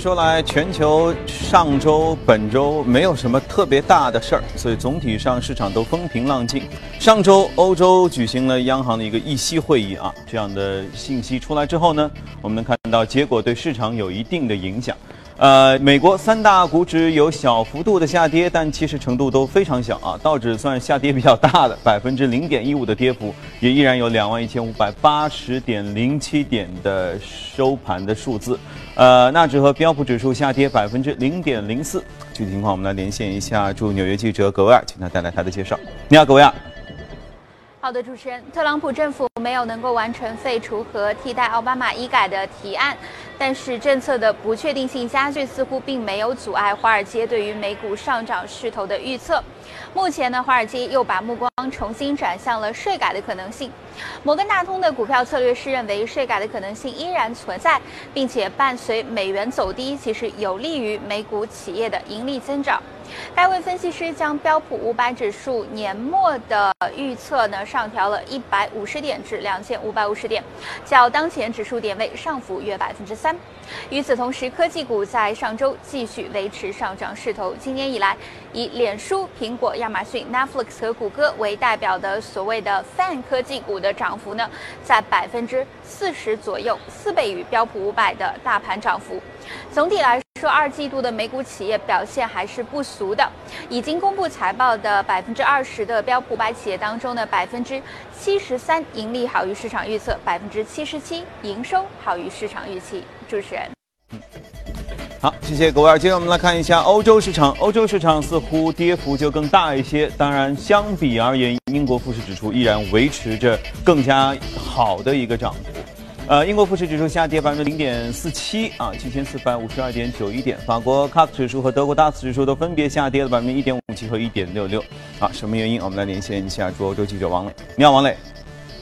说来，全球上周、本周没有什么特别大的事儿，所以总体上市场都风平浪静。上周欧洲举行了央行的一个议息会议啊，这样的信息出来之后呢，我们能看到结果对市场有一定的影响。呃，美国三大股指有小幅度的下跌，但其实程度都非常小啊。道指算下跌比较大的，百分之零点一五的跌幅，也依然有两万一千五百八十点零七点的收盘的数字。呃，纳指和标普指数下跌百分之零点零四。具体情况我们来连线一下驻纽约记者葛维尔，请他带来他的介绍。你好，葛维尔。好的，主持人，特朗普政府没有能够完成废除和替代奥巴马医改的提案。但是政策的不确定性加剧，似乎并没有阻碍华尔街对于美股上涨势头的预测。目前呢，华尔街又把目光重新转向了税改的可能性。摩根大通的股票策略师认为，税改的可能性依然存在，并且伴随美元走低，其实有利于美股企业的盈利增长。该位分析师将标普五百指数年末的预测呢上调了一百五十点至两千五百五十点，较当前指数点位上浮约百分之三。与此同时，科技股在上周继续维持上涨势头。今年以来，以脸书、苹果、亚马逊、Netflix 和谷歌为代表的所谓的 “fan” 科技股的涨幅呢，在百分之四十左右，四倍于标普五百的大盘涨幅。总体来说，二季度的美股企业表现还是不俗的。已经公布财报的百分之二十的标普百企业当中呢，百分之七十三盈利好于市场预测，百分之七十七营收好于市场预期。主持人，好，谢谢各位。接着我们来看一下欧洲市场，欧洲市场似乎跌幅就更大一些。当然，相比而言，英国富时指数依然维持着更加好的一个涨幅。呃，英国富时指数下跌百分之零点四七啊，七千四百五十二点九一点。法国 CAC 指数和德国 DAX 指数都分别下跌了百分之一点五七和一点六六。啊，什么原因？我们来连线一下驻欧洲记者王磊。你好，王磊。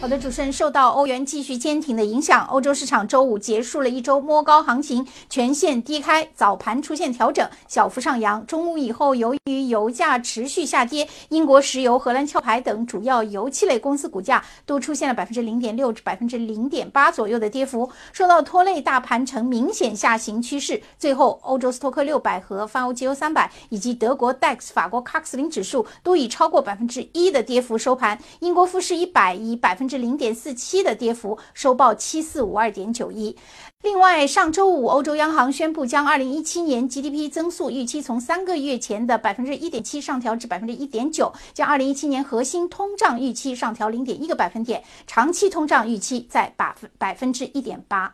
好的，主持人，受到欧元继续坚挺的影响，欧洲市场周五结束了一周摸高行情，全线低开，早盘出现调整，小幅上扬。中午以后，由于油价持续下跌，英国石油、荷兰壳牌等主要油气类公司股价都出现了百分之零点六至百分之零点八左右的跌幅，受到拖累，大盘呈明显下行趋势。最后，欧洲斯托克六百和泛欧 G O 三百以及德国 DAX、法国 CAC 零指数都以超过百分之一的跌幅收盘。英国富时一百以百分。至零点四七的跌幅，收报七四五二点九一。另外，上周五，欧洲央行宣布将二零一七年 GDP 增速预期从三个月前的百分之一点七上调至百分之一点九，将二零一七年核心通胀预期上调零点一个百分点，长期通胀预期在百分百分之一点八。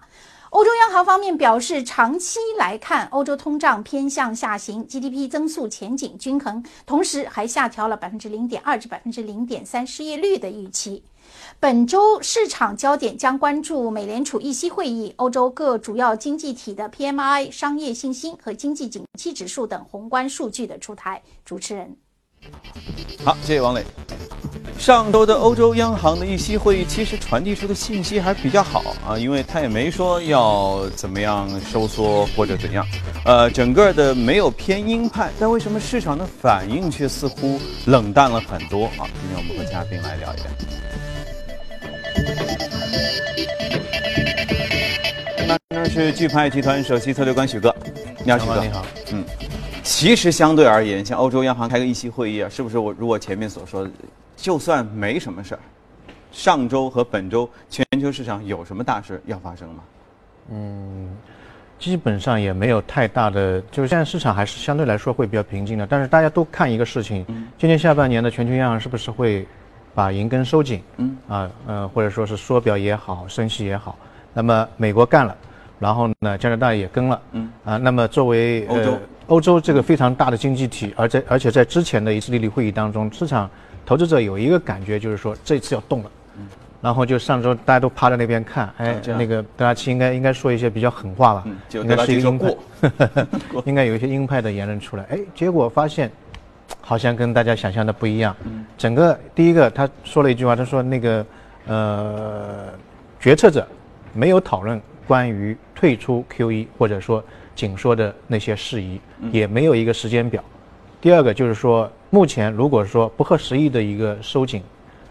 欧洲央行方面表示，长期来看，欧洲通胀偏向下行，GDP 增速前景均衡，同时还下调了百分之零点二至百分之零点三失业率的预期。本周市场焦点将关注美联储议息会议、欧洲各主要经济体的 PMI、商业信心和经济景气指数等宏观数据的出台。主持人，好，谢谢王磊。上周的欧洲央行的议息会议，其实传递出的信息还比较好啊，因为他也没说要怎么样收缩或者怎样，呃，整个的没有偏鹰派，但为什么市场的反应却似乎冷淡了很多啊？今天我们和嘉宾来聊一聊。那是巨派集团首席策略官许哥，你好，许哥，你好。嗯，其实相对而言，像欧洲央行开个议息会议啊，是不是我如我前面所说，就算没什么事儿，上周和本周全球市场有什么大事要发生吗？嗯，基本上也没有太大的，就是现在市场还是相对来说会比较平静的。但是大家都看一个事情，今年下半年的全球央行是不是会？把银根收紧，嗯啊，呃，或者说是缩表也好，升息也好，那么美国干了，然后呢，加拿大也跟了，嗯啊，那么作为欧洲欧洲这个非常大的经济体，而在而且在之前的一次利率会议当中，市场投资者有一个感觉就是说这次要动了，嗯，然后就上周大家都趴在那边看，哎，那个德拉奇应该应该说一些比较狠话吧，应该是一个鹰派，应该有一些鹰派的言论出来，哎，结果发现。好像跟大家想象的不一样。整个第一个，他说了一句话，他说那个呃，决策者没有讨论关于退出 QE 或者说紧缩的那些事宜，也没有一个时间表。第二个就是说，目前如果说不合时宜的一个收紧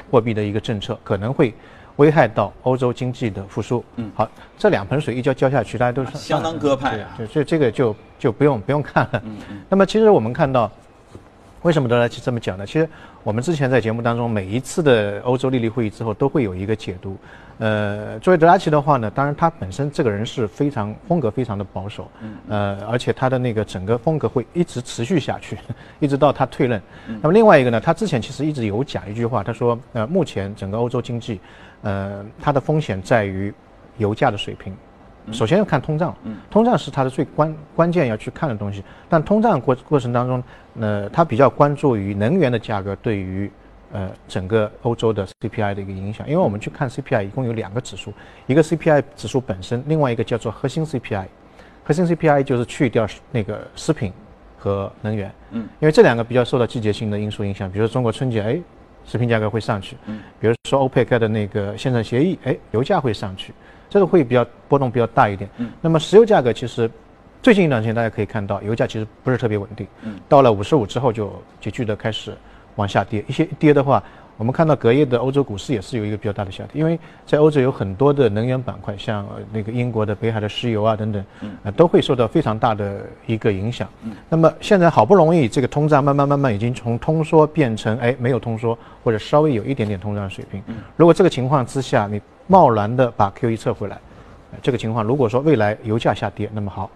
货币的一个政策，可能会危害到欧洲经济的复苏。嗯，好，这两盆水一浇浇下去，大家都是相当鸽派啊。对，就这个就就不用不用看了。嗯嗯。那么其实我们看到，为什么德莱奇这么讲呢？其实我们之前在节目当中每一次的欧洲利率会议之后都会有一个解读。呃，作为德拉奇的话呢，当然他本身这个人是非常风格非常的保守，呃，而且他的那个整个风格会一直持续下去，一直到他退任。那么另外一个呢，他之前其实一直有讲一句话，他说，呃，目前整个欧洲经济，呃，它的风险在于油价的水平。首先要看通胀，通胀是它的最关关键要去看的东西。但通胀过过程当中，呃，它比较关注于能源的价格对于。呃，整个欧洲的 CPI 的一个影响，因为我们去看 CPI，一共有两个指数，一个 CPI 指数本身，另外一个叫做核心 CPI。核心 CPI 就是去掉那个食品和能源，嗯，因为这两个比较受到季节性的因素影响，比如说中国春节，哎，食品价格会上去，嗯，比如说欧佩克的那个现场协议，哎，油价会上去，这个会比较波动比较大一点。嗯，那么石油价格其实最近一段时间大家可以看到，油价其实不是特别稳定，嗯，到了五十五之后就急剧的开始。往下跌，一些跌的话，我们看到隔夜的欧洲股市也是有一个比较大的下跌，因为在欧洲有很多的能源板块，像那个英国的北海的石油啊等等，呃，都会受到非常大的一个影响。那么现在好不容易这个通胀慢慢慢慢已经从通缩变成哎没有通缩或者稍微有一点点通胀水平。如果这个情况之下你贸然的把 QE 撤回来，这个情况如果说未来油价下跌，那么好。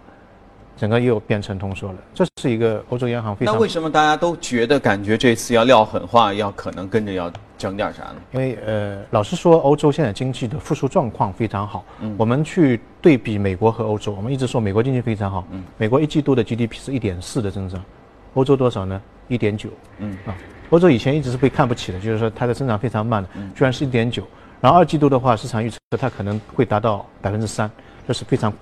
整个又变成通缩了，这是一个欧洲央行非常。那为什么大家都觉得感觉这次要撂狠话，要可能跟着要整点啥呢？因为呃，老实说，欧洲现在经济的复苏状况非常好。嗯。我们去对比美国和欧洲，我们一直说美国经济非常好。嗯。美国一季度的 GDP 是一点四的增长，欧洲多少呢？一点九。嗯。啊，欧洲以前一直是被看不起的，就是说它的增长非常慢的，居然是一点九。然后二季度的话，市场预测它可能会达到百分之三，这是非常。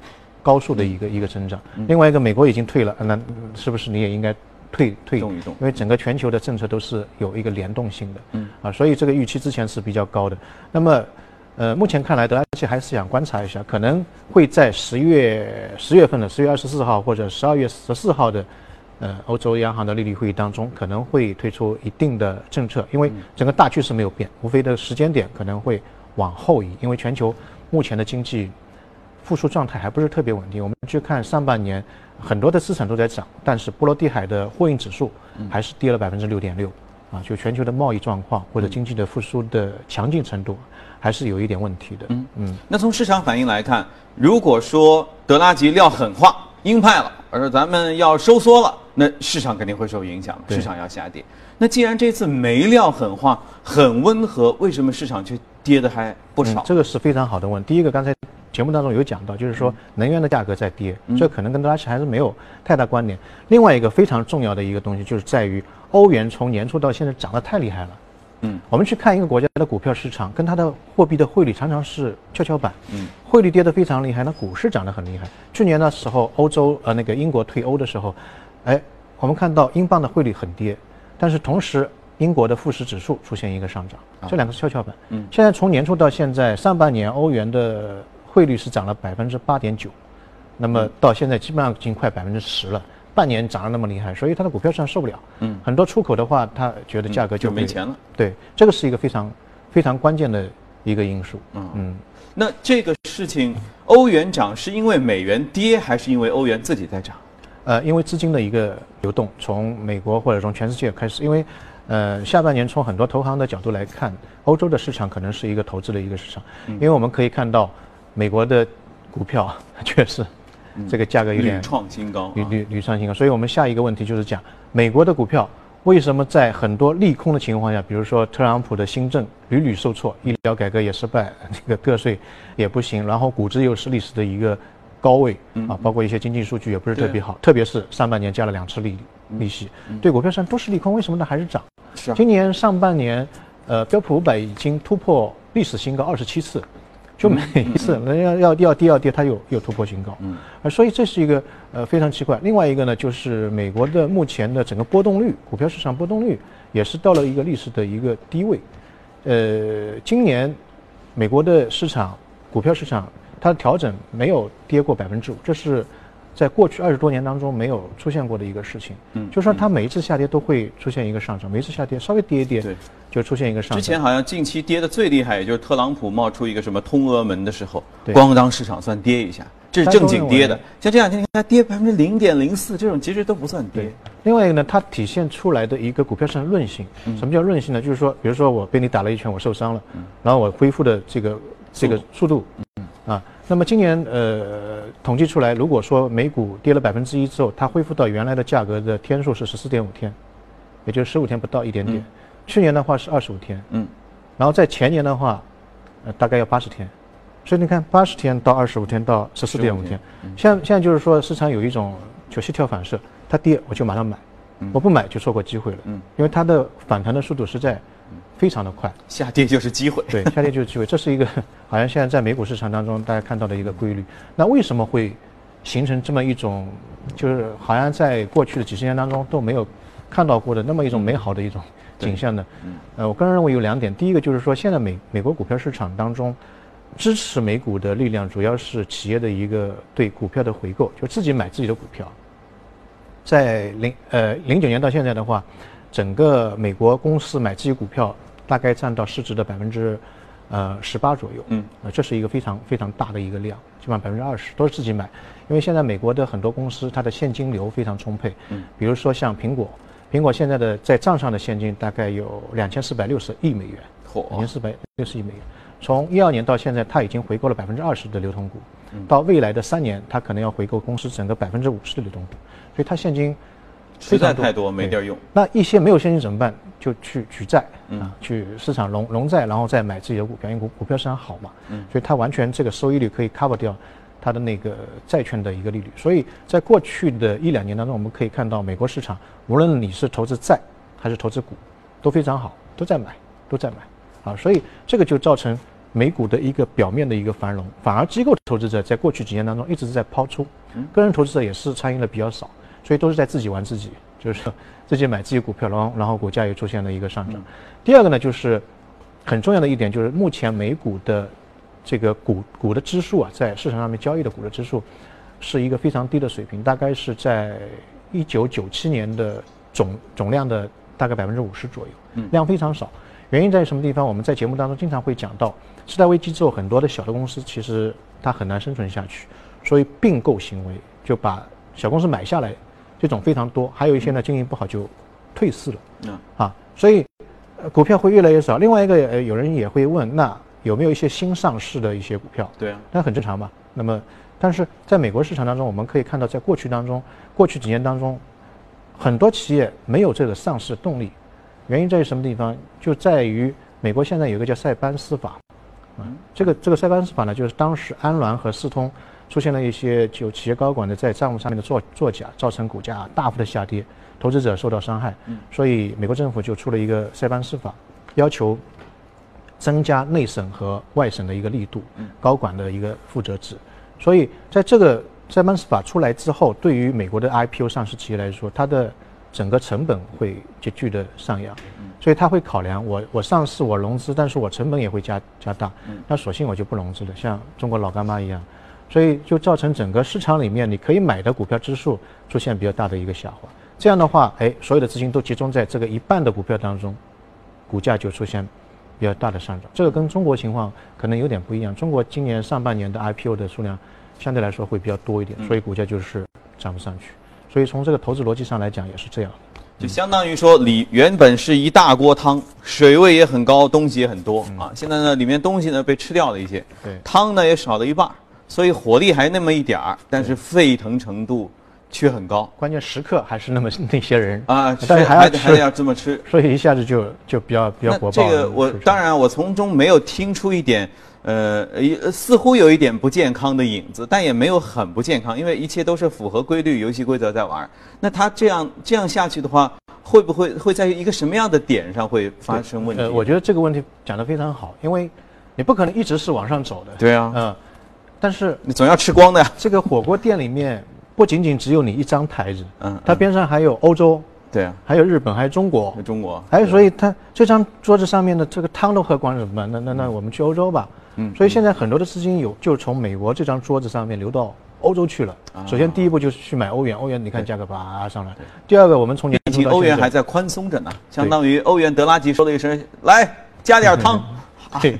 高速的一个一个增长，另外一个美国已经退了，那是不是你也应该退退？动一动，因为整个全球的政策都是有一个联动性的，嗯啊，所以这个预期之前是比较高的。那么，呃，目前看来，德拉奇还是想观察一下，可能会在十月十月份的十月二十四号或者十二月十四号的，呃，欧洲央行的利率会议当中，可能会推出一定的政策，因为整个大趋势没有变，无非的时间点可能会往后移，因为全球目前的经济。复苏状态还不是特别稳定。我们去看上半年，很多的资产都在涨，但是波罗的海的货运指数还是跌了百分之六点六，啊，就全球的贸易状况或者经济的复苏的强劲程度，还是有一点问题的。嗯嗯。那从市场反应来看，如果说德拉吉撂狠话、鹰派了，而咱们要收缩了，那市场肯定会受影响，市场要下跌。那既然这次没撂狠话，很温和，为什么市场却跌的还不少？这个是非常好的问。第一个，刚才。节目当中有讲到，就是说能源的价格在跌，这可能跟德拉奇还是没有太大关联。另外一个非常重要的一个东西，就是在于欧元从年初到现在涨得太厉害了。嗯，我们去看一个国家的股票市场，跟它的货币的汇率常常是跷跷板。嗯，汇率跌得非常厉害，那股市涨得很厉害。去年的时候，欧洲呃那个英国退欧的时候，哎，我们看到英镑的汇率很跌，但是同时英国的富时指数出现一个上涨，这两个是跷跷板。嗯，现在从年初到现在上半年欧元的。汇率是涨了百分之八点九，那么到现在基本上已经快百分之十了，半年涨得那么厉害，所以它的股票市场受不了。嗯，很多出口的话，它觉得价格就没钱了。对，这个是一个非常非常关键的一个因素。嗯嗯，那这个事情，欧元涨是因为美元跌，还是因为欧元自己在涨？呃，因为资金的一个流动，从美国或者从全世界开始，因为呃下半年从很多投行的角度来看，欧洲的市场可能是一个投资的一个市场，因为我们可以看到。美国的股票 确实，这个价格有点创新高，屡屡屡创新高。所以我们下一个问题就是讲美国的股票为什么在很多利空的情况下，比如说特朗普的新政屡屡受挫，医疗改革也失败，这个个税也不行，然后股值又是历史的一个高位啊，包括一些经济数据也不是特别好，特别是上半年加了两次利利息，对股票上都是利空，为什么它还是涨？是今年上半年，呃，标普五百已经突破历史新高二十七次。就每一次人家要要跌要跌，它又又突破新高，嗯，啊，所以这是一个呃非常奇怪。另外一个呢，就是美国的目前的整个波动率，股票市场波动率也是到了一个历史的一个低位。呃，今年美国的市场股票市场它的调整没有跌过百分之五，这是在过去二十多年当中没有出现过的一个事情。嗯，就是说它每一次下跌都会出现一个上涨，每一次下跌稍微跌一跌，对，就出现一个上涨。之前好像近期跌的最厉害，也就是特朗普冒出一个什么通俄门的时候，对咣当市场算跌一下，这是正经跌的。像这两天你看它跌百分之零点零四，这种其实都不算跌。另外一个呢，它体现出来的一个股票上的韧性。嗯什么叫韧性呢？就是说，比如说我被你打了一拳，我受伤了，然后我恢复的这个这个速度，嗯啊，那么今年呃统计出来，如果说美股跌了百分之一之后，它恢复到原来的价格的天数是十四点五天，也就是十五天不到一点点。去年的话是二十五天，嗯，然后在前年的话，呃大概要八十天。所以你看，八十天到二十五天到十四点五天，现在现在就是说市场有一种就膝跳反射，它跌我就马上买，我不买就错过机会了，嗯。因为它的反弹的速度是在非常的快，下跌就是机会。对，下跌就是机会，这是一个 好像现在在美股市场当中大家看到的一个规律。那为什么会形成这么一种，就是好像在过去的几十年当中都没有看到过的那么一种美好的一种景象呢？呃，我个人认为有两点，第一个就是说，现在美美国股票市场当中。支持美股的力量主要是企业的一个对股票的回购，就自己买自己的股票。在零呃零九年到现在的话，整个美国公司买自己股票大概占到市值的百分之呃十八左右，嗯，呃这是一个非常非常大的一个量，基本上百分之二十都是自己买，因为现在美国的很多公司它的现金流非常充沛，嗯，比如说像苹果，苹果现在的在账上的现金大概有两千四百六十亿美元，两千，四百六十亿美元。从一二年到现在，它已经回购了百分之二十的流通股，到未来的三年，它可能要回购公司整个百分之五十的流通股，所以它现金非常太多没地儿用。那一些没有现金怎么办？就去举债啊，去市场融融债，然后再买自己的股票，因为股股票市场好嘛，所以它完全这个收益率可以 cover 掉它的那个债券的一个利率。所以在过去的一两年当中，我们可以看到美国市场，无论你是投资债还是投资股，都非常好，都在买，都在买啊，所以这个就造成美股的一个表面的一个繁荣，反而机构投资者在过去几年当中一直是在抛出，个人投资者也是参与的比较少，所以都是在自己玩自己，就是自己买自己股票，然后然后股价也出现了一个上涨。第二个呢，就是很重要的一点就是目前美股的这个股股的指数啊，在市场上面交易的股的指数是一个非常低的水平，大概是在一九九七年的总总量的大概百分之五十左右，量非常少。原因在于什么地方？我们在节目当中经常会讲到，次贷危机之后，很多的小的公司其实它很难生存下去，所以并购行为就把小公司买下来，这种非常多。还有一些呢经营不好就退市了，嗯啊，所以呃股票会越来越少。另外一个，呃，有人也会问，那有没有一些新上市的一些股票？对啊，那很正常嘛。那么，但是在美国市场当中，我们可以看到，在过去当中，过去几年当中，很多企业没有这个上市动力，原因在于什么地方？就在于美国现在有一个叫塞班斯法，嗯，这个这个塞班斯法呢，就是当时安栾和世通出现了一些就企业高管的在账务上面的作作假，造成股价大幅的下跌，投资者受到伤害，所以美国政府就出了一个塞班斯法，要求增加内审和外审的一个力度，高管的一个负责制。所以在这个塞班斯法出来之后，对于美国的 IPO 上市企业来说，它的整个成本会急剧的上扬，所以他会考量我我上市我融资，但是我成本也会加加大，那索性我就不融资了，像中国老干妈一样，所以就造成整个市场里面你可以买的股票指数出现比较大的一个下滑。这样的话，哎，所有的资金都集中在这个一半的股票当中，股价就出现比较大的上涨。这个跟中国情况可能有点不一样。中国今年上半年的 IPO 的数量相对来说会比较多一点，所以股价就是涨不上去。所以从这个投资逻辑上来讲也是这样。就相当于说里原本是一大锅汤，水位也很高，东西也很多啊。现在呢，里面东西呢被吃掉了一些，对汤呢也少了一半儿，所以火力还那么一点儿，但是沸腾程度却很高关键时刻还是那么那些人，啊。但是还要还要这么吃。所以一下子就就比较比较火爆。这个我当然我从中没有听出一点，呃，呃似乎有一点不健康的影子，但也没有很不健康，因为一切都是符合规律、游戏规则在玩儿。那他这样这样下去的话，会不会会在一个什么样的点上会发生问题？呃，我觉得这个问题讲得非常好，因为你不可能一直是往上走的。对啊嗯、但是你总要吃光的呀。这个火锅店里面不仅仅只有你一张台子，嗯它边上还有欧洲，对啊，还有日本，还有中国在，中国，还有所以它这张桌子上面的这个汤都喝光了怎么办？那那那我们去欧洲吧。嗯所以现在很多的资金有就从美国这张桌子上面流到欧洲去了。首先第一步就是去买欧元，欧元你看价格叭上来。第二个，我们从年初欧元还在宽松着呢，相当于欧元德拉吉说了一声：“来加点汤。”对，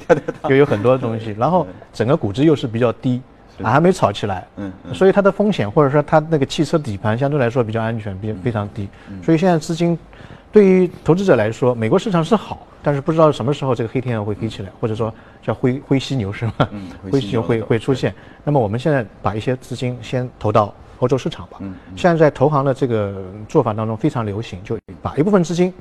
又有很多东西，然后整个估值又是比较低，还没炒起来，嗯，所以它的风险或者说它那个汽车底盘相对来说比较安全，比非常低，所以现在资金对于投资者来说，美国市场是好，但是不知道什么时候这个黑天鹅会飞起来，或者说叫灰灰犀牛是吗？嗯，灰犀牛会会出现。那么我们现在把一些资金先投到欧洲市场吧。嗯，现在在投行的这个做法当中非常流行，就把一部分资金。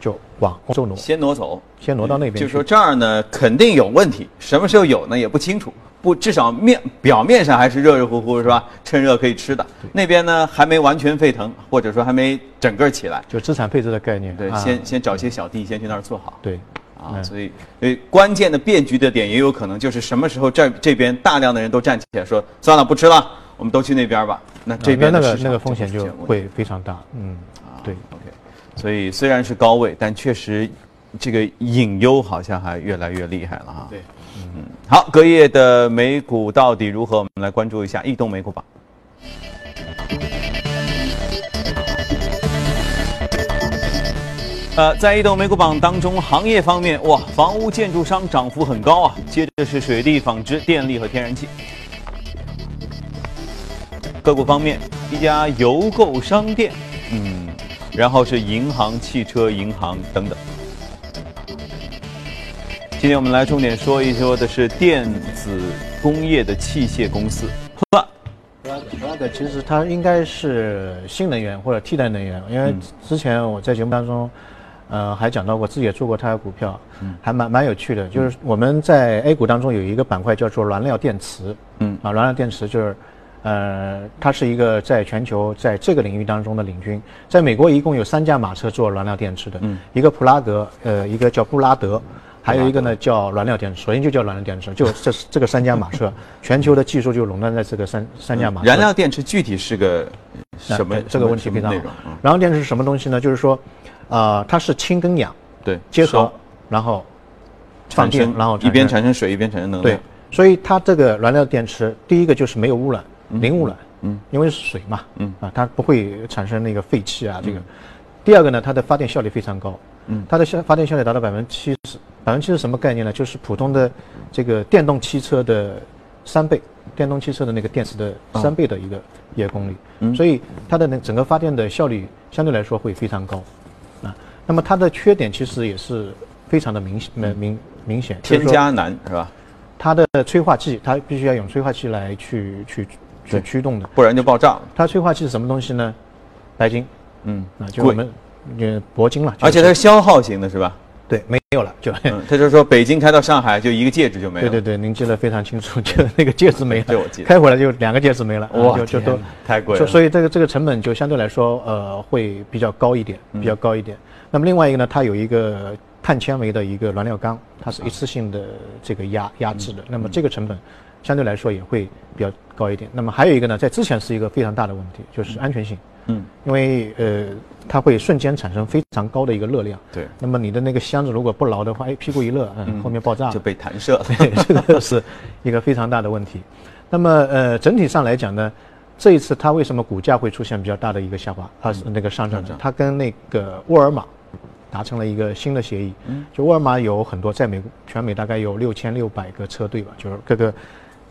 就往欧洲挪，先挪走，先挪到那边。就说这儿呢，肯定有问题，什么时候有呢也不清楚，不，至少面表面上还是热热乎乎是吧？趁热可以吃的。那边呢还没完全沸腾，或者说还没整个起来，就资产配置的概念。对，先先找些小弟先去那儿做好。对，啊，所以所以关键的变局的点也有可能就是什么时候这这边大量的人都站起来说算了不吃了，我们都去那边吧。那这边那个那个风险就会非常大。嗯，啊对。所以虽然是高位，但确实，这个隐忧好像还越来越厉害了哈。对，嗯，好，隔夜的美股到底如何？我们来关注一下异动美股榜。呃，在异动美股榜当中，行业方面，哇，房屋建筑商涨幅很高啊。接着是水利、纺织、电力和天然气。个股方面，一家邮购商店，嗯。然后是银行、汽车、银行等等。今天我们来重点说一说的是电子工业的器械公司。其实它应该是新能源或者替代能源，因为之前我在节目当中，呃，还讲到过，自己也做过它的股票，还蛮蛮有趣的。就是我们在 A 股当中有一个板块叫做燃料电池，嗯，啊，燃料电池就是。呃，它是一个在全球在这个领域当中的领军。在美国，一共有三家马车做燃料电池的，嗯，一个普拉格，呃，一个叫布拉德，还有一个呢叫燃料电池，首先就叫燃料电池，就这这个三家马车，全球的技术就垄断在这个三三家马车。燃料电池具体是个什么？这个问题非常好。燃料电池是什么东西呢？就是说，啊，它是氢跟氧对结合，然后放电，然后一边产生水，一边产生能量。对，所以它这个燃料电池，第一个就是没有污染。零污染，嗯，因为是水嘛，嗯啊，它不会产生那个废气啊。这个，第二个呢，它的发电效率非常高，嗯，它的效发电效率达到百分之七十，百分之七十什么概念呢？就是普通的这个电动汽车的三倍，电动汽车的那个电池的三倍的一个业功率，嗯，所以它的那整个发电的效率相对来说会非常高，啊，那么它的缺点其实也是非常的明显，明明显，添加难是吧？它的催化剂，它必须要用催化剂来去去。去驱动的，不然就爆炸了。它催化剂是什么东西呢？白金，嗯，啊，就我们呃铂金了。而且它是消耗型的，是吧？对，没有了，就 他就说北京开到上海就一个戒指就没了。对对对，您记得非常清楚，就那个戒指没了。对，我记得。开回来就两个戒指没了，哇，就都太贵了。所以这个这个成本就相对来说呃会比较高一点，比较高一点。那么另外一个呢，它有一个碳纤维的一个燃料缸，它是一次性的这个压压制的，那么这个成本。相对来说也会比较高一点。那么还有一个呢，在之前是一个非常大的问题，就是安全性。嗯，因为呃，它会瞬间产生非常高的一个热量。对。那么你的那个箱子如果不牢的话，哎，屁股一热，嗯，后面爆炸就被弹射了。对，这个是一个非常大的问题。那么呃，整体上来讲呢，这一次它为什么股价会出现比较大的一个下滑？它是那个上涨，它跟那个沃尔玛达成了一个新的协议。嗯。就沃尔玛有很多在美全美大概有六千六百个车队吧，就是各个。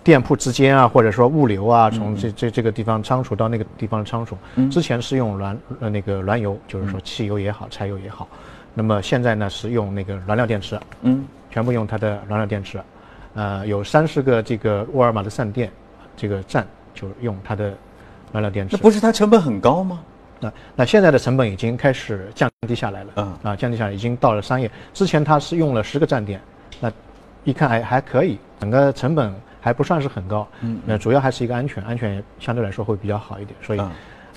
店铺之间啊，或者说物流啊，从这这这个地方仓储到那个地方仓储，之前是用燃呃那个燃油，就是说汽油也好，柴油也好，那么现在呢是用那个燃料电池，嗯，全部用它的燃料电池，呃，有三十个这个沃尔玛的散店，这个站就用它的燃料电池。那不是它成本很高吗？那那现在的成本已经开始降低下来了，嗯啊，降低下来已经到了商业。之前它是用了十个站点，那一看还还可以，整个成本。还不算是很高，嗯，那主要还是一个安全，安全相对来说会比较好一点，所以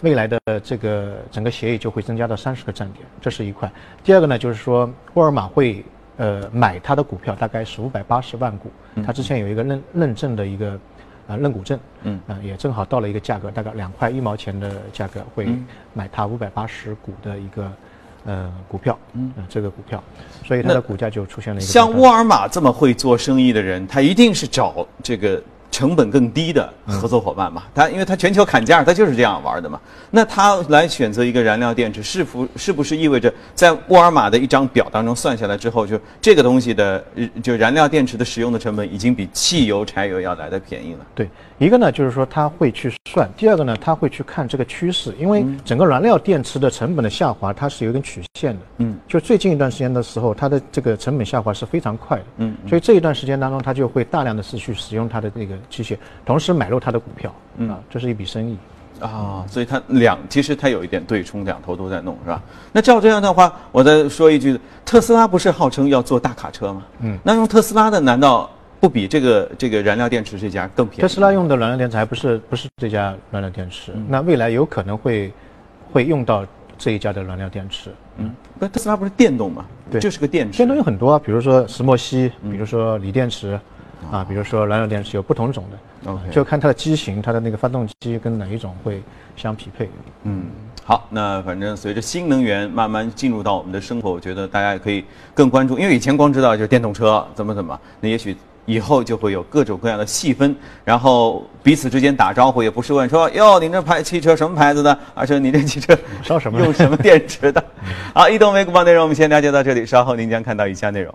未来的这个整个协议就会增加到三十个站点，这是一块。第二个呢，就是说沃尔玛会呃买它的股票，大概是五百八十万股，它之前有一个认认证的一个啊认股证，嗯，啊也正好到了一个价格，大概两块一毛钱的价格会买它五百八十股的一个。呃，股票，嗯，这个股票，所以它的股价就出现了一个。像沃尔玛这么会做生意的人，他一定是找这个成。本更低的合作伙伴嘛。它因为它全球砍价，它就是这样玩的嘛。那它来选择一个燃料电池，是否是不是意味着在沃尔玛的一张表当中算下来之后，就这个东西的就燃料电池的使用的成本已经比汽油、柴油要来的便宜了？对，一个呢就是说他会去算，第二个呢他会去看这个趋势，因为整个燃料电池的成本的下滑它是有一根曲线的。嗯，就最近一段时间的时候，它的这个成本下滑是非常快的。嗯，所以这一段时间当中，它就会大量的是去使用它的这个机械，同时买入它的股票。嗯，啊，这是一笔生意。啊，所以它两其实它有一点对冲，两头都在弄，是吧？那照这样的话，我再说一句，特斯拉不是号称要做大卡车吗？嗯，那用特斯拉的难道不比这个这个燃料电池这家更便宜？特斯拉用的燃料电池还不是不是这家燃料电池，那未来有可能会会用到这一家的燃料电池。嗯，那特斯拉不是电动吗？对，就是个电池。电动有很多，啊比如说石墨烯，比如说锂电池，啊，比如说燃料电池有不同种的。OK，就看它的机型，它的那个发动机跟哪一种会相匹配。嗯，好，那反正随着新能源慢慢进入到我们的生活，我觉得大家也可以更关注，因为以前光知道就是电动车怎么怎么，那也许以后就会有各种各样的细分，然后彼此之间打招呼也不是问说哟，你这牌汽车什么牌子的，而且你这汽车 烧什么 用什么电池的。好，移动美股报内容我们先了解到这里，稍后您将看到以下内容。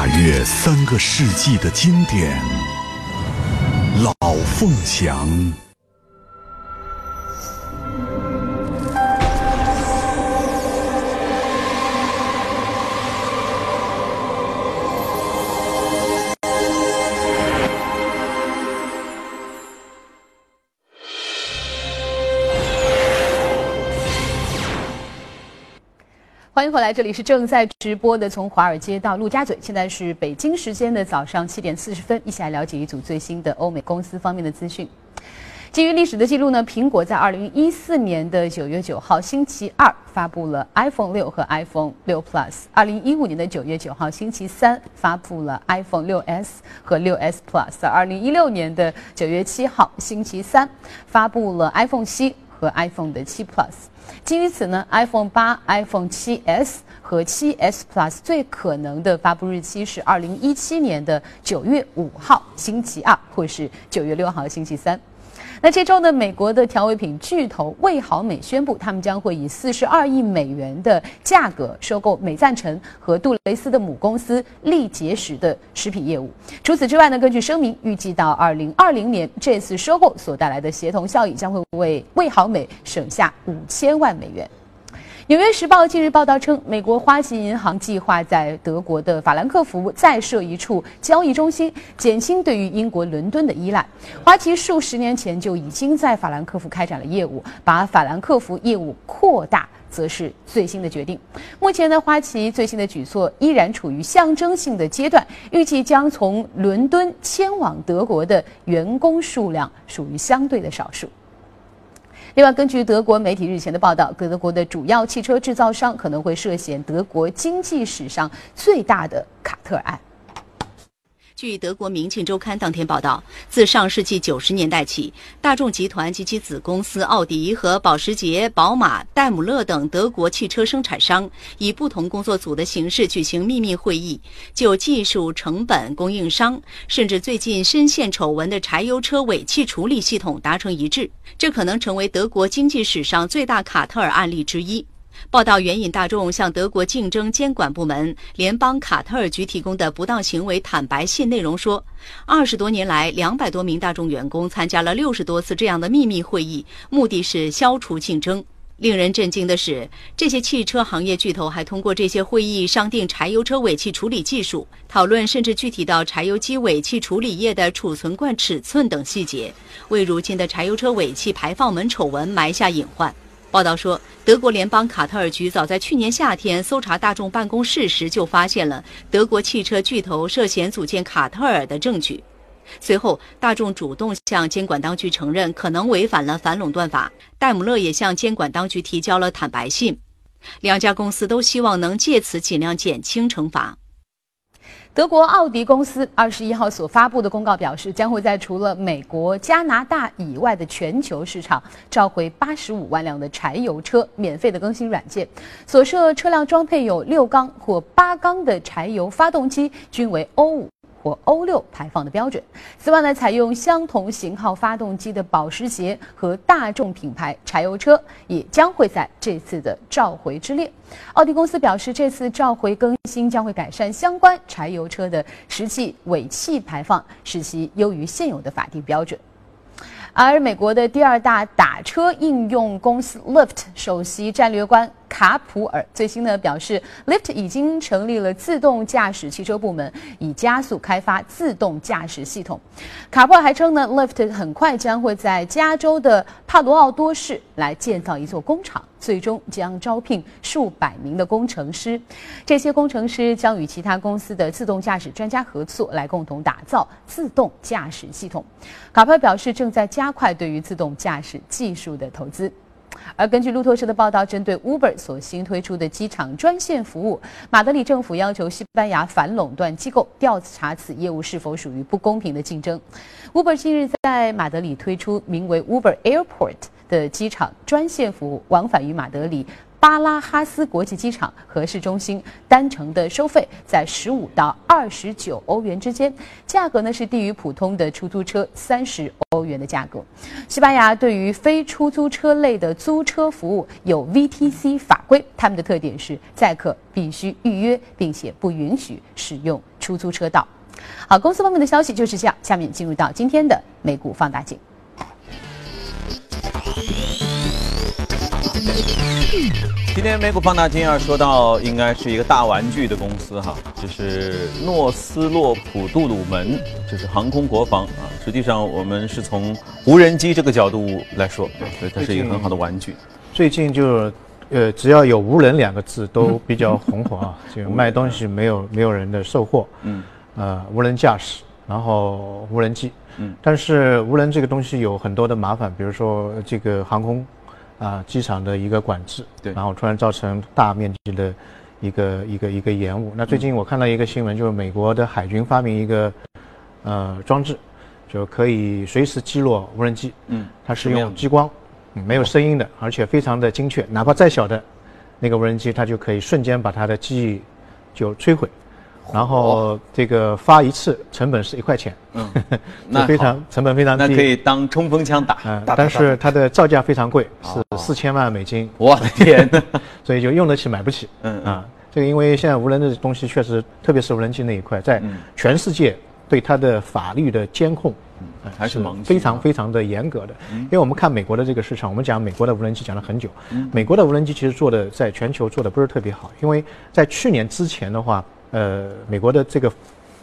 跨越三个世纪的经典，《老凤祥》。迎回来，这里是正在直播的，从华尔街到陆家嘴，现在是北京时间的早上七点四十分，一起来了解一组最新的欧美公司方面的资讯。基于历史的记录呢，苹果在二零一四年的九月九号星期二发布了 iPhone 六和 iPhone 六 Plus，二零一五年的九月九号星期三发布了 iPhone 六 S 和六 S Plus，二零一六年的九月七号星期三发布了 iPhone 七和 iPhone 的七 Plus。基于此呢，iPhone 八、iPhone 7s 和 7s Plus 最可能的发布日期是二零一七年的九月五号星期二，或是九月六号星期三。那这周呢，美国的调味品巨头味好美宣布，他们将会以四十二亿美元的价格收购美赞臣和杜蕾斯的母公司力洁时的食品业务。除此之外呢，根据声明，预计到二零二零年，这次收购所带来的协同效益将会为味好美省下五千万美元。纽约时报近日报道称，美国花旗银行计划在德国的法兰克福再设一处交易中心，减轻对于英国伦敦的依赖。花旗数十年前就已经在法兰克福开展了业务，把法兰克福业务扩大则是最新的决定。目前呢，花旗最新的举措依然处于象征性的阶段，预计将从伦敦迁往德国的员工数量属于相对的少数。另外，根据德国媒体日前的报道，德国的主要汽车制造商可能会涉嫌德国经济史上最大的卡特案。据德国《明镜周刊》当天报道，自上世纪九十年代起，大众集团及其子公司奥迪和保时捷、宝马、戴姆勒等德国汽车生产商以不同工作组的形式举行秘密会议，就技术、成本、供应商，甚至最近深陷丑闻的柴油车尾气处理系统达成一致。这可能成为德国经济史上最大卡特尔案例之一。报道援引大众向德国竞争监管部门联邦卡特尔局提供的不当行为坦白信内容说，二十多年来，两百多名大众员工参加了六十多次这样的秘密会议，目的是消除竞争。令人震惊的是，这些汽车行业巨头还通过这些会议商定柴油车尾气处理技术，讨论甚至具体到柴油机尾气处理液的储存罐尺寸等细节，为如今的柴油车尾气排放门丑闻埋下隐患。报道说，德国联邦卡特尔局早在去年夏天搜查大众办公室时，就发现了德国汽车巨头涉嫌组建卡特尔的证据。随后，大众主动向监管当局承认可能违反了反垄断法，戴姆勒也向监管当局提交了坦白信。两家公司都希望能借此尽量减轻惩罚。德国奥迪公司二十一号所发布的公告表示，将会在除了美国、加拿大以外的全球市场召回八十五万辆的柴油车，免费的更新软件。所涉车辆装配有六缸或八缸的柴油发动机，均为欧五。或欧六排放的标准。此外呢，采用相同型号发动机的保时捷和大众品牌柴油车也将会在这次的召回之列。奥迪公司表示，这次召回更新将会改善相关柴油车的实际尾气排放，使其优于现有的法定标准。而美国的第二大打车应用公司 Lyft 首席战略官。卡普尔最新呢表示，Lyft 已经成立了自动驾驶汽车部门，以加速开发自动驾驶系统。卡普尔还称呢，Lyft 很快将会在加州的帕罗奥多市来建造一座工厂，最终将招聘数百名的工程师。这些工程师将与其他公司的自动驾驶专家合作，来共同打造自动驾驶系统。卡普尔表示，正在加快对于自动驾驶技术的投资。而根据路透社的报道，针对 Uber 所新推出的机场专线服务，马德里政府要求西班牙反垄断机构调查此业务是否属于不公平的竞争。Uber 近日在马德里推出名为 Uber Airport 的机场专线服务，往返于马德里。巴拉哈斯国际机场和市中心单程的收费在十五到二十九欧元之间，价格呢是低于普通的出租车三十欧元的价格。西班牙对于非出租车类的租车服务有 VTC 法规，他们的特点是载客必须预约，并且不允许使用出租车道。好，公司方面的消息就是这样。下面进入到今天的美股放大镜。今天美股放大镜要说到，应该是一个大玩具的公司哈，就是诺斯洛普杜鲁门，就是航空国防啊。实际上，我们是从无人机这个角度来说，所以它是一个很好的玩具。最近就，呃，只要有“无人”两个字，都比较红火啊。就卖东西没有没有人的售货，嗯，呃，无人驾驶，然后无人机，嗯，但是无人这个东西有很多的麻烦，比如说这个航空。啊，机场的一个管制，对，然后突然造成大面积的一个一个一个延误。那最近我看到一个新闻，就是美国的海军发明一个呃装置，就可以随时击落无人机。嗯，它是用激光，没有声音的，而且非常的精确，哪怕再小的那个无人机，它就可以瞬间把它的机翼就摧毁。然后这个发一次成本是一块钱，嗯，那非常成本非常低，那可以当冲锋枪打，嗯，但是它的造价非常贵，是四千万美金，我的天，所以就用得起买不起，嗯啊，这个因为现在无人的东西确实，特别是无人机那一块，在全世界对它的法律的监控，嗯，还是非常非常的严格的，因为我们看美国的这个市场，我们讲美国的无人机讲了很久，美国的无人机其实做的在全球做的不是特别好，因为在去年之前的话。呃，美国的这个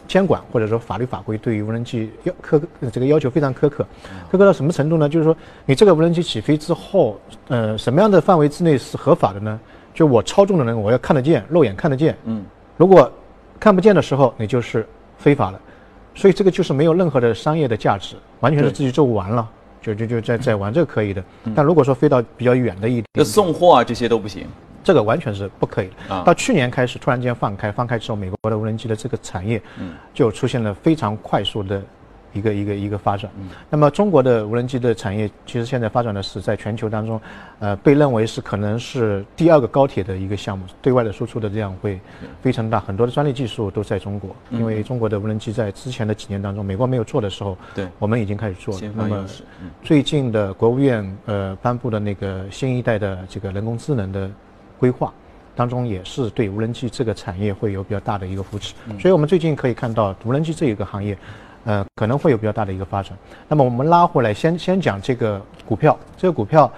监管或者说法律法规对于无人机要苛这个要求非常苛刻，苛刻到什么程度呢？就是说，你这个无人机起飞之后，呃，什么样的范围之内是合法的呢？就我操纵的人，我要看得见，肉眼看得见。嗯。如果看不见的时候，你就是非法了。所以这个就是没有任何的商业的价值，完全是自己做玩了，就就就在在玩这个可以的。但如果说飞到比较远的一点，送货啊这些都不行。这个完全是不可以的。到去年开始，突然间放开，放开之后，美国的无人机的这个产业，就出现了非常快速的一个一个一个发展。那么，中国的无人机的产业，其实现在发展的是在全球当中，呃，被认为是可能是第二个高铁的一个项目，对外的输出的量会非常大，很多的专利技术都在中国。因为中国的无人机在之前的几年当中，美国没有做的时候，对，我们已经开始做了。那么，最近的国务院呃颁布的那个新一代的这个人工智能的。规划当中，也是对无人机这个产业会有比较大的一个扶持。所以我们最近可以看到无人机这一个行业，呃，可能会有比较大的一个发展。那么我们拉回来，先先讲这个股票，这个股票。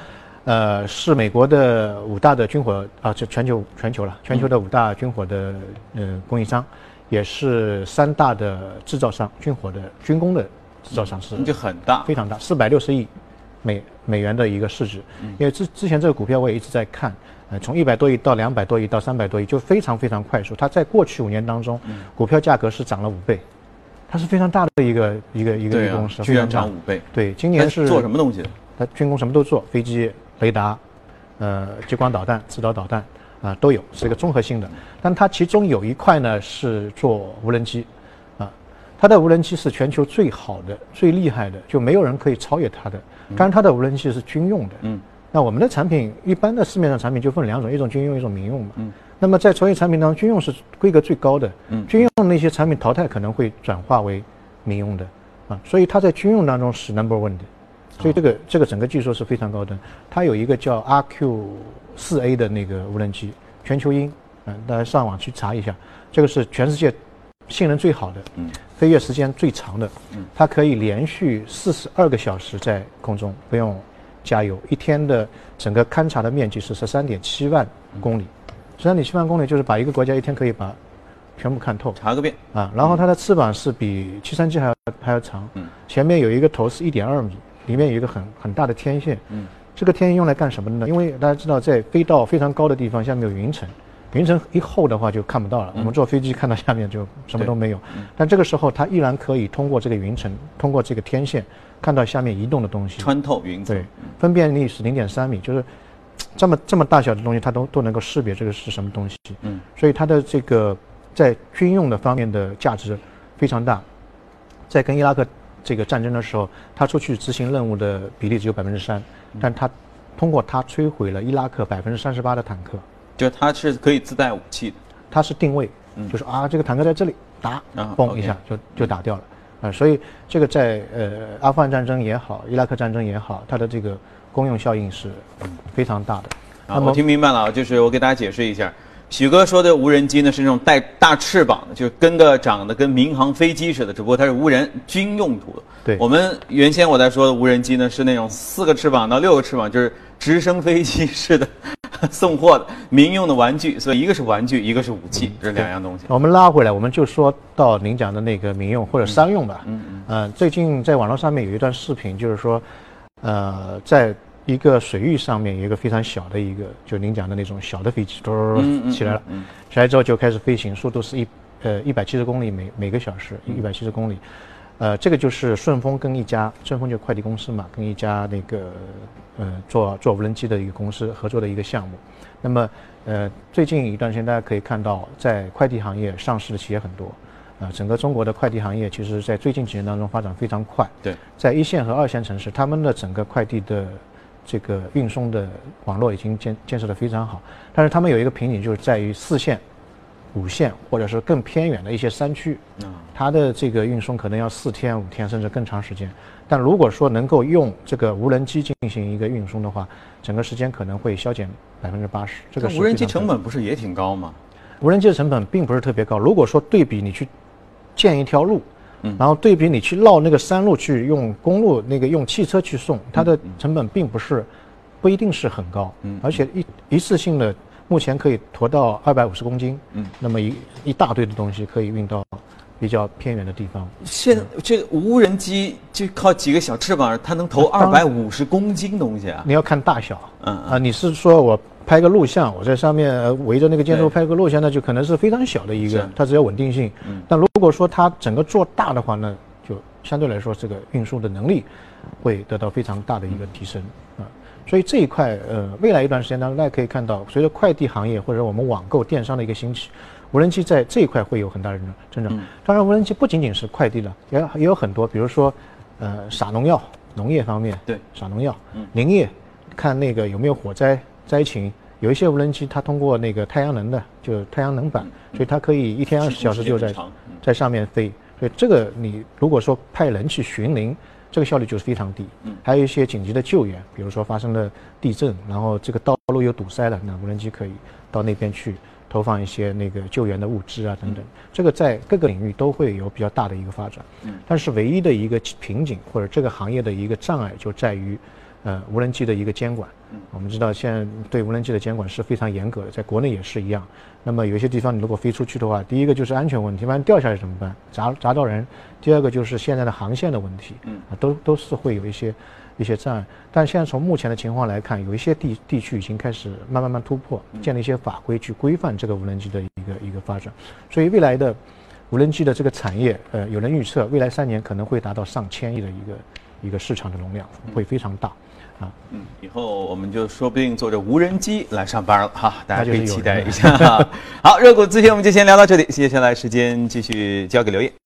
呃，是美国的五大的军火啊，就全球全球了，全球的五大军火的呃供应商，也是三大的制造商，军火的军工的制造商是，就很大，非常大，四百六十亿美美元的一个市值。因为之之前这个股票我也一直在看，呃，从一百多亿到两百多亿到三百多亿，就非常非常快速。它在过去五年当中，股票价格是涨了五倍，它是非常大的一个一个一个公司，居然涨五倍。对，今年是做什么东西？它军工什么都做，飞机。雷达，呃，激光导弹、制导导弹啊都有，是一个综合性的。但它其中有一块呢是做无人机，啊，它的无人机是全球最好的、最厉害的，就没有人可以超越它的。当然，它的无人机是军用的。嗯。那我们的产品，一般的市面上产品就分两种，一种军用，一种民用嘛。嗯。那么在从业产品当中，军用是规格最高的。嗯。军用那些产品淘汰可能会转化为民用的，啊，所以它在军用当中是 number one 的。所以这个这个整个技术是非常高端，它有一个叫 RQ 四 A 的那个无人机，全球鹰，嗯，大家上网去查一下，这个是全世界性能最好的，嗯，飞跃时间最长的，嗯，它可以连续四十二个小时在空中不用加油，一天的整个勘察的面积是十三点七万公里，十三点七万公里就是把一个国家一天可以把全部看透，查个遍。啊，然后它的翅膀是比七三七还要还要长，嗯，前面有一个头是一点二米。里面有一个很很大的天线，嗯，这个天线用来干什么的呢？因为大家知道，在飞到非常高的地方，下面有云层，云层一厚的话就看不到了。我们坐飞机看到下面就什么都没有，但这个时候它依然可以通过这个云层，通过这个天线看到下面移动的东西，穿透云层，对，分辨率是零点三米，就是这么这么大小的东西，它都都能够识别这个是什么东西，嗯，所以它的这个在军用的方面的价值非常大，在跟伊拉克。这个战争的时候，他出去执行任务的比例只有百分之三，但他通过它摧毁了伊拉克百分之三十八的坦克，就它是可以自带武器的，他是定位，就是啊这个坦克在这里打，嘣一下就就打掉了，啊所以这个在呃阿富汗战争也好，伊拉克战争也好，它的这个公用效应是非常大的。啊，我听明白了，就是我给大家解释一下。许哥说的无人机呢，是那种带大翅膀的，就跟个长得跟民航飞机似的，只不过它是无人军用途的。对，我们原先我在说的无人机呢，是那种四个翅膀到六个翅膀，就是直升飞机 似的 送货的民用的玩具。所以一个是玩具，一个是武器，这是两样东西。我们拉回来，我们就说到您讲的那个民用或者商用吧。嗯嗯。呃，最近在网络上面有一段视频，就是说，呃，在。一个水域上面有一个非常小的一个，就您讲的那种小的飞机，嘟起来了，起来之后就开始飞行，速度是一呃一百七十公里每每个小时，一百七十公里，呃，这个就是顺丰跟一家顺丰就快递公司嘛，跟一家那个呃做做无人机的一个公司合作的一个项目。那么呃最近一段时间大家可以看到，在快递行业上市的企业很多，啊，整个中国的快递行业其实在最近几年当中发展非常快。对，在一线和二线城市，他们的整个快递的这个运送的网络已经建建设的非常好，但是他们有一个瓶颈，就是在于四线、五线或者是更偏远的一些山区，它的这个运送可能要四天、五天甚至更长时间。但如果说能够用这个无人机进行一个运送的话，整个时间可能会削减百分之八十。这个无人机成本不是也挺高吗？无人机的成本并不是特别高。如果说对比你去建一条路。然后对比你去绕那个山路去用公路那个用汽车去送，它的成本并不是不一定是很高，而且一一次性的目前可以驮到二百五十公斤，嗯那么一一大堆的东西可以运到比较偏远的地方。现这无人机就靠几个小翅膀，它能投二百五十公斤东西啊？你要看大小，嗯啊，你是说我？拍个录像，我在上面围着那个建筑拍个录像，那就可能是非常小的一个，它只要稳定性。但如果说它整个做大的话，那就相对来说这个运输的能力会得到非常大的一个提升啊。所以这一块，呃，未来一段时间当中，大家可以看到，随着快递行业或者我们网购电商的一个兴起，无人机在这一块会有很大的增长。当然，无人机不仅仅是快递了，也也有很多，比如说，呃，撒农药，农业方面，对，撒农药，林业，看那个有没有火灾。灾情有一些无人机，它通过那个太阳能的，就太阳能板，所以它可以一天二十小时就在在上面飞。所以这个你如果说派人去巡林，这个效率就是非常低。嗯，还有一些紧急的救援，比如说发生了地震，然后这个道路又堵塞了，那无人机可以到那边去投放一些那个救援的物资啊等等。这个在各个领域都会有比较大的一个发展。嗯，但是唯一的一个瓶颈或者这个行业的一个障碍就在于，呃，无人机的一个监管。我们知道现在对无人机的监管是非常严格的，在国内也是一样。那么有些地方你如果飞出去的话，第一个就是安全问题，万一掉下来怎么办？砸砸到人。第二个就是现在的航线的问题，啊，都都是会有一些一些障碍。但现在从目前的情况来看，有一些地地区已经开始慢慢慢突破，建立一些法规去规范这个无人机的一个一个发展。所以未来的无人机的这个产业，呃，有人预测未来三年可能会达到上千亿的一个一个市场的容量，会非常大。啊，嗯，以后我们就说不定坐着无人机来上班了哈，大家可以期待一下。好，热股资讯我们就先聊到这里，接下来时间继续交给刘烨。